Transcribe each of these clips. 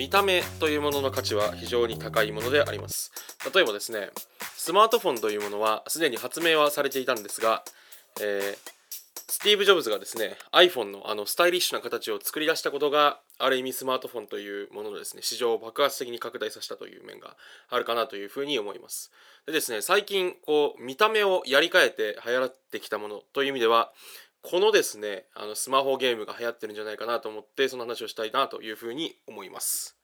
見た目というものの価値は非常に高いものであります。例えばですねスマートフォンというものはすでに発明はされていたんですが、えー、スティーブ・ジョブズがですね iPhone のあのスタイリッシュな形を作り出したことがある意味スマートフォンというもののですね市場を爆発的に拡大させたという面があるかなというふうに思います。でですね最近こう見た目をやり替えて流行ってきたものという意味ではこのですねあのスマホゲームが流行ってるんじゃないかなと思ってその話をしたいなというふうに思います。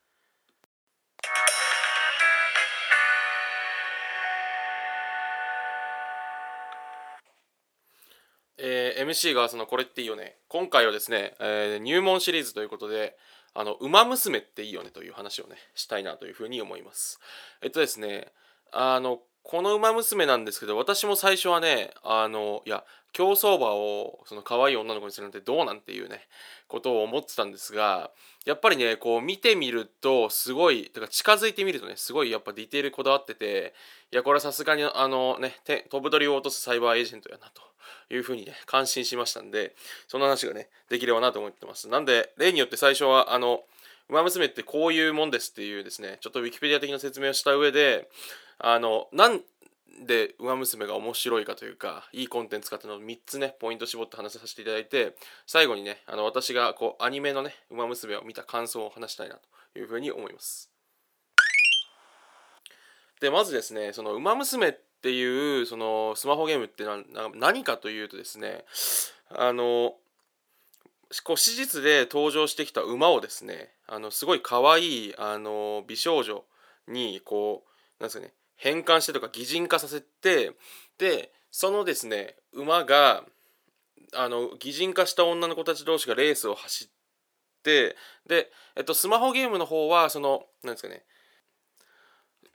えー、MC がそのこれっていいよね。今回はですね、えー、入門シリーズということであの馬娘っていいよねという話をねしたいなというふうに思います。えっとですねあのこの馬娘なんですけど私も最初はねあのいや競走馬をその可愛い女の子にするなんてどうなんていうねことを思ってたんですがやっぱりねこう見てみるとすごいてか近づいてみるとねすごいやっぱディテールこだわってていやこれはさすがにあのね飛ぶ鳥を落とすサイバーエージェントやなというふうにね感心しましたんでその話がねできればなと思ってます。なんで例によって最初はあの馬娘ってこういうもんですっていうですねちょっとウィキペディア的な説明をした上であのなんで「ウマ娘」が面白いかというかいいコンテンツかっていうのを3つねポイント絞って話させていただいて最後にねあの私がこうアニメのね「ウマ娘」を見た感想を話したいなというふうに思います。でまずですねその「ウマ娘」っていうそのスマホゲームって何かというとですねあのこう史実で登場してきた馬をですねあのすごい可愛いあの美少女にこうなんですかね変換してとか擬人化させてでそのですね馬があの擬人化した女の子たち同士がレースを走ってで、えっと、スマホゲームの方はそのなんですかね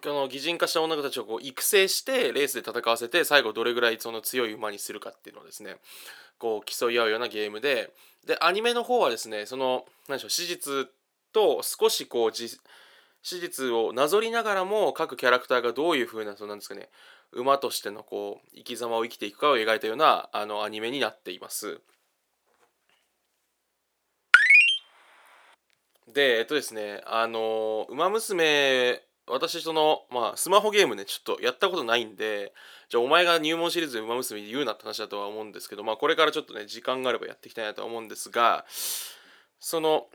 この擬人化した女たちをこう育成してレースで戦わせて最後どれぐらいその強い馬にするかっていうのをですねこう競い合うようなゲームででアニメの方はですねその何でしょう史実と少しこう史実をなぞりながらも各キャラクターがどういうふうなそうなんですかね馬としてのこう生き様を生きていくかを描いたようなあのアニメになっています。でえっとですねあの「ウマ娘」私そのまあスマホゲームねちょっとやったことないんでじゃあお前が入門シリーズで「ウマ娘」言うなって話だとは思うんですけどまあこれからちょっとね時間があればやっていきたいなとは思うんですがその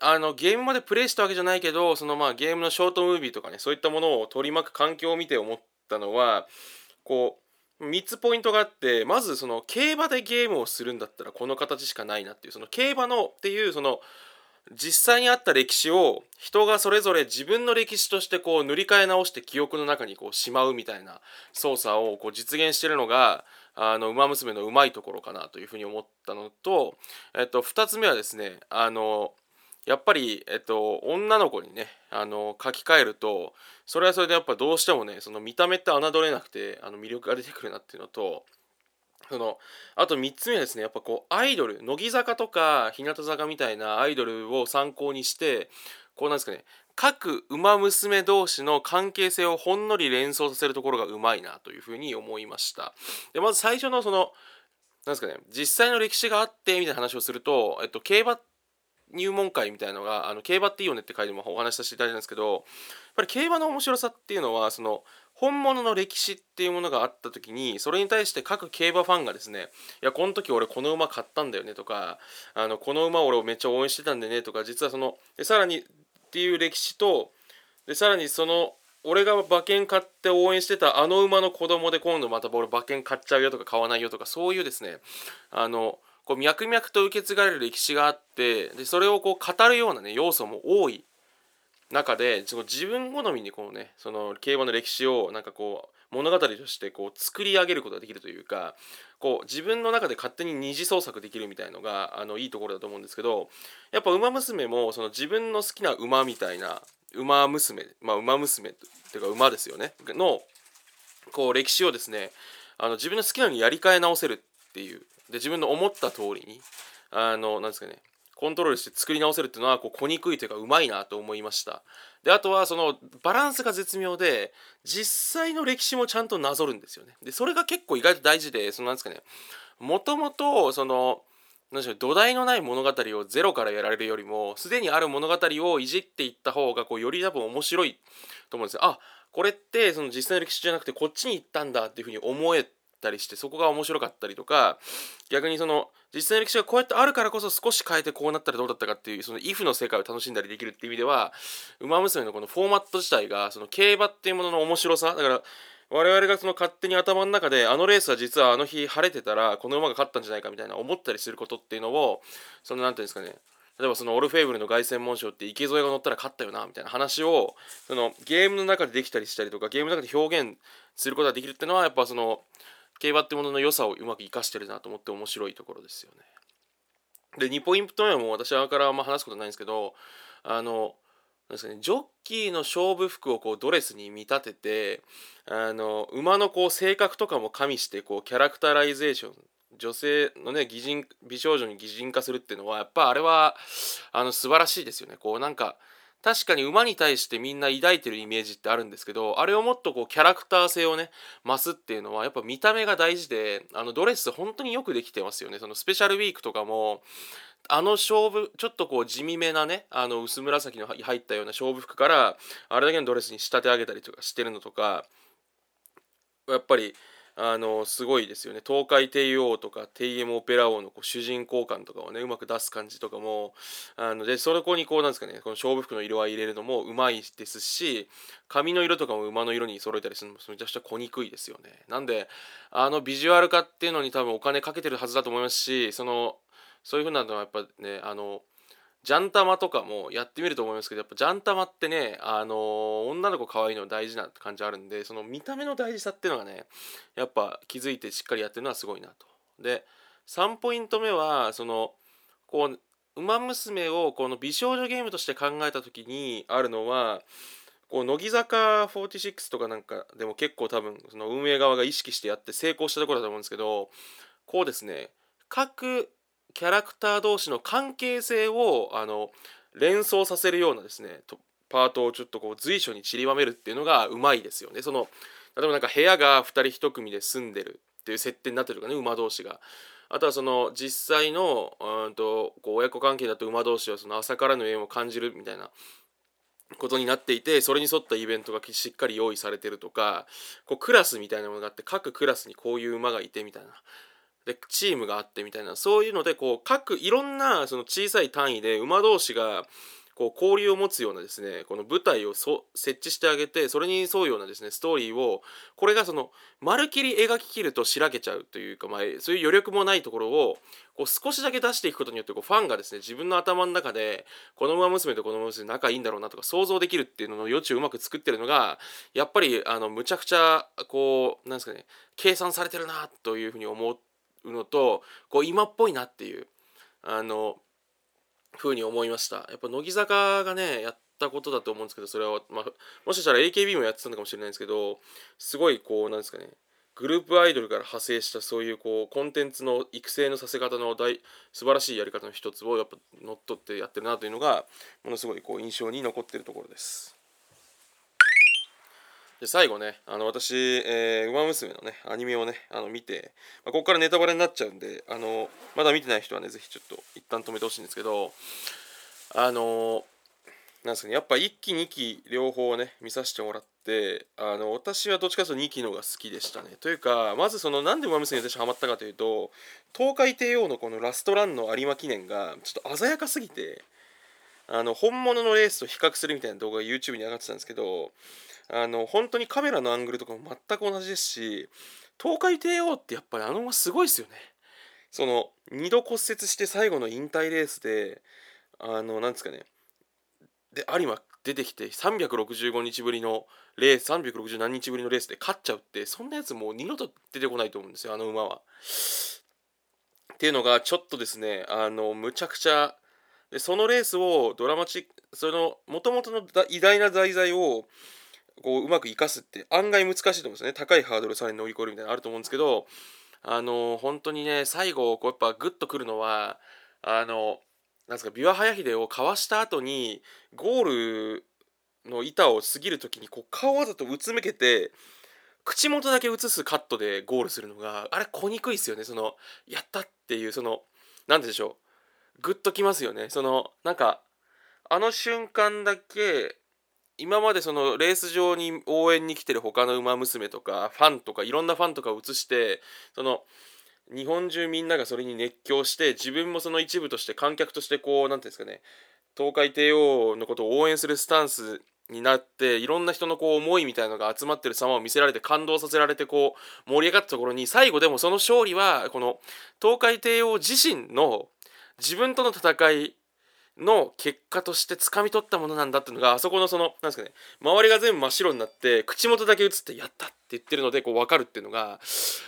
あのゲームまでプレイしたわけじゃないけどそのまあゲームのショートムービーとかねそういったものを取り巻く環境を見て思ったのはこう3つポイントがあってまずその競馬でゲームをするんだったらこの形しかないなっていうその競馬のっていうその実際にあった歴史を人がそれぞれ自分の歴史としてこう塗り替え直して記憶の中にこうしまうみたいな操作をこう実現してるのがあの馬娘のうまいところかなというふうに思ったのと、えっと、2つ目はですねあのやっぱり、えっと、女の子にねあの書き換えるとそれはそれでやっぱどうしてもねその見た目って侮れなくてあの魅力が出てくるなっていうのとそのあと3つ目はですねやっぱこうアイドル乃木坂とか日向坂みたいなアイドルを参考にしてこうなんですかね各馬娘同士の関係性をほんのり連想させるところがうまいなというふうに思いました。でまず最初のそのなんですかね実際の歴史があってみたいな話をすると、えっと、競馬入門会みたいのが「あの競馬っていいよね」って回でもお話しさせていただいたんですけどやっぱり競馬の面白さっていうのはその本物の歴史っていうものがあった時にそれに対して各競馬ファンがですね「いやこの時俺この馬買ったんだよね」とか「あのこの馬俺をめっちゃ応援してたんでね」とか実はそのでさらにっていう歴史とでさらにその俺が馬券買って応援してたあの馬の子供で今度また俺馬券買っちゃうよとか買わないよとかそういうですねあのこう脈々と受け継がれる歴史があってでそれをこう語るようなね要素も多い。中で自分好みにこうねその競馬の歴史をなんかこう物語としてこう作り上げることができるというかこう自分の中で勝手に二次創作できるみたいのがあのいいところだと思うんですけどやっぱ「ウマ娘」もその自分の好きな馬みたいな馬娘まあ馬娘っていうか馬ですよねのこう歴史をですねあの自分の好きなようにやり替え直せるっていうで自分の思った通りにあのなんですかねコントロールして作り直せるっていうのはこう小憎いというかうまいなと思いました。であとはそのバランスが絶妙で実際の歴史もちゃんとなぞるんですよね。でそれが結構意外と大事でそのなんですかね。もともとその何でしょう土台のない物語をゼロからやられるよりもすでにある物語をいじっていった方がこうより多分面白いと思うんですよ。あこれってその実際の歴史じゃなくてこっちに行ったんだっていうふうに思えたりしてそこが面白かったりとか逆にその実際の歴史がこうやってあるからこそ少し変えてこうなったらどうだったかっていうその if の世界を楽しんだりできるっていう意味では「ウマ娘」のこのフォーマット自体がその競馬っていうものの面白さだから我々がその勝手に頭の中であのレースは実はあの日晴れてたらこの馬が勝ったんじゃないかみたいな思ったりすることっていうのをその何ていうんですかね例えばそのオルフェーブルの凱旋門賞って池添が乗ったら勝ったよなみたいな話をそのゲームの中でできたりしたりとかゲームの中で表現することができるっていうのはやっぱその競馬ってものの良さをうまく生かしてるなと思って面白いところですよね。で2ポイント目も私はからあんま話すことないんですけどあのなんですかね、ジョッキーの勝負服をこうドレスに見立ててあの馬のこう性格とかも加味してこうキャラクタライゼーション女性のね擬人美少女に擬人化するっていうのはやっぱあれはあの素晴らしいですよねこうなんか確かに馬に対してみんな抱いてるイメージってあるんですけどあれをもっとこうキャラクター性をね増すっていうのはやっぱ見た目が大事であのドレス本当によくできてますよね。そのスペシャルウィークとかもあの勝負ちょっとこう地味めなねあの薄紫の入ったような勝負服からあれだけのドレスに仕立て上げたりとかしてるのとかやっぱりあのすごいですよね。東海帝王とか TM オペラ王のこう主人公感とかをねうまく出す感じとかもあのでそれこにこうなんですかねこの勝負服の色合い入れるのもうまいですし髪の色とかも馬の色に揃えたりするのもめちゃくちゃ小にくいですよね。なんであのビジュアル化っていうのに多分お金かけてるはずだと思いますしそのそういうふうなのはやっぱねあのジャンタマとかもやってみると思いますけどやっぱジャンタマってねあのー、女の子可愛いの大事な感じあるんでその見た目の大事さっていうのがねやっぱ気づいてしっかりやってるのはすごいなと。で3ポイント目はそのこう「ウマ娘」をこの美少女ゲームとして考えた時にあるのはこう乃木坂46とかなんかでも結構多分その運営側が意識してやって成功したところだと思うんですけどこうですね各キャラクター同士の関係性をあの連想させるようなですねパートをちょっとこう随所に散りばめるっていうのがうまいですよね。その例えばなんか部屋が2人1組で住んでるっていう設定になってるかね馬同士が。あとはその実際のうんとこう親子関係だと馬同士はその朝からの縁を感じるみたいなことになっていてそれに沿ったイベントがしっかり用意されてるとかこうクラスみたいなものがあって各クラスにこういう馬がいてみたいなでチームがあってみたいなそういうのでこう各いろんなその小さい単位で馬同士がこう交流を持つようなですねこの舞台を設置してあげてそれに沿うようなですねストーリーをこれがそのまるきり描ききるとしらけちゃうというか、まあ、そういう余力もないところをこう少しだけ出していくことによってこうファンがですね自分の頭の中でこの馬娘とこの馬娘仲いいんだろうなとか想像できるっていうのの余地をうまく作ってるのがやっぱりあのむちゃくちゃこうなんですかね計算されてるなというふうに思ってのとこう今っぽいなっていうあの風に思いましたやっぱ乃木坂がねやったことだと思うんですけどそれは、まあ、もしかしたら AKB もやってたのかもしれないんですけどすごいこうなんですかねグループアイドルから派生したそういうこうコンテンツの育成のさせ方の大素晴らしいやり方の一つをやっぱ乗っ取ってやってるなというのがものすごいこう印象に残ってるところです。で最後ねあの私「えー、ウマ娘」のねアニメをねあの見て、まあ、ここからネタバレになっちゃうんであのまだ見てない人はね是非ちょっと一旦止めてほしいんですけどあのなんですかねやっぱ1期2期両方ね見させてもらってあの私はどっちかというと2期のが好きでしたね。というかまずそのなんで「ウマ娘」に私ハマったかというと東海帝王のこのラストランの有馬記念がちょっと鮮やかすぎてあの本物のレースと比較するみたいな動画が YouTube に上がってたんですけどあの本当にカメラのアングルとかも全く同じですし東海帝王ってやっぱりあの馬すごいですよねその2度骨折して最後の引退レースであのなんですかねで有馬出てきて365日ぶりのレース360何日ぶりのレースで勝っちゃうってそんなやつもう二度と出てこないと思うんですよあの馬は。っていうのがちょっとですねあのむちゃくちゃでそのレースをドラマチックそのもともとの偉大な題材をこううまく生かすって案外難しいと思うんですね。高いハードルさらに乗り越えるみたいなのあると思うんですけどあの本当にね最後こうやっぱグッとくるのはあのなんですか琵琶早秀をかわした後にゴールの板を過ぎる時にこう顔わざとうつむけて口元だけ映すカットでゴールするのがあれ小にくいですよね。そのやったっていうその何でしょう。グッときますよね。そのなんかあの瞬間だけ今までそのレース場に応援に来てる他の馬娘とかファンとかいろんなファンとかを映してその日本中みんながそれに熱狂して自分もその一部として観客としてこう何ていうんですかね東海帝王のことを応援するスタンスになっていろんな人のこう思いみたいのが集まってる様を見せられて感動させられてこう盛り上がったところに最後でもその勝利はこの東海帝王自身の自分との戦いの結果として掴み取ったものなんだっていうのがあそこのそのなんですかね周りが全部真っ白になって口元だけ映って「やった!」って言ってるのでこう分かるっていうのが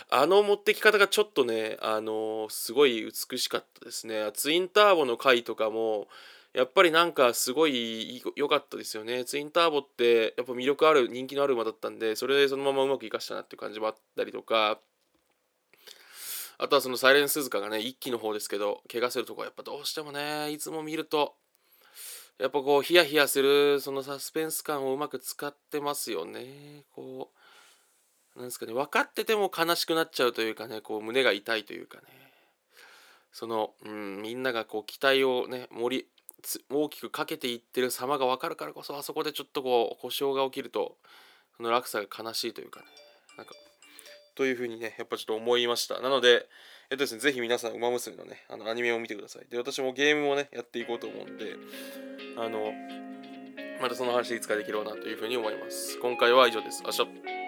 あの持ってき方がちょっとねあの、すごい美しかったですねツインターボの回とかもやっぱりなんかすごい良かったですよねツインターボってやっぱ魅力ある人気のある馬だったんでそれでそのままうまくいかしたなっていう感じもあったりとかあとはそのサイレンスズカがね一期の方ですけど怪我するとこはやっぱどうしてもねいつも見るとやっぱこうヒヤヒヤするそのサスペンス感をうまく使ってますよね。こうなんですかね分かってても悲しくなっちゃうというかねこう胸が痛いというかね。その、うん、みんながこう期待をね盛り大きくかけていってる様が分かるからこそあそこでちょっとこう故障が起きるとその落差が悲しいというかね。なんかというふうにねやっぱちょっと思いました。なのでえっとですねぜひ皆さん「ウマ娘」のねあのアニメを見てください。で私もゲームをねやっていこうと思うんであのまたその話いつかできればなというふうに思います。今回は以上です。あしょ。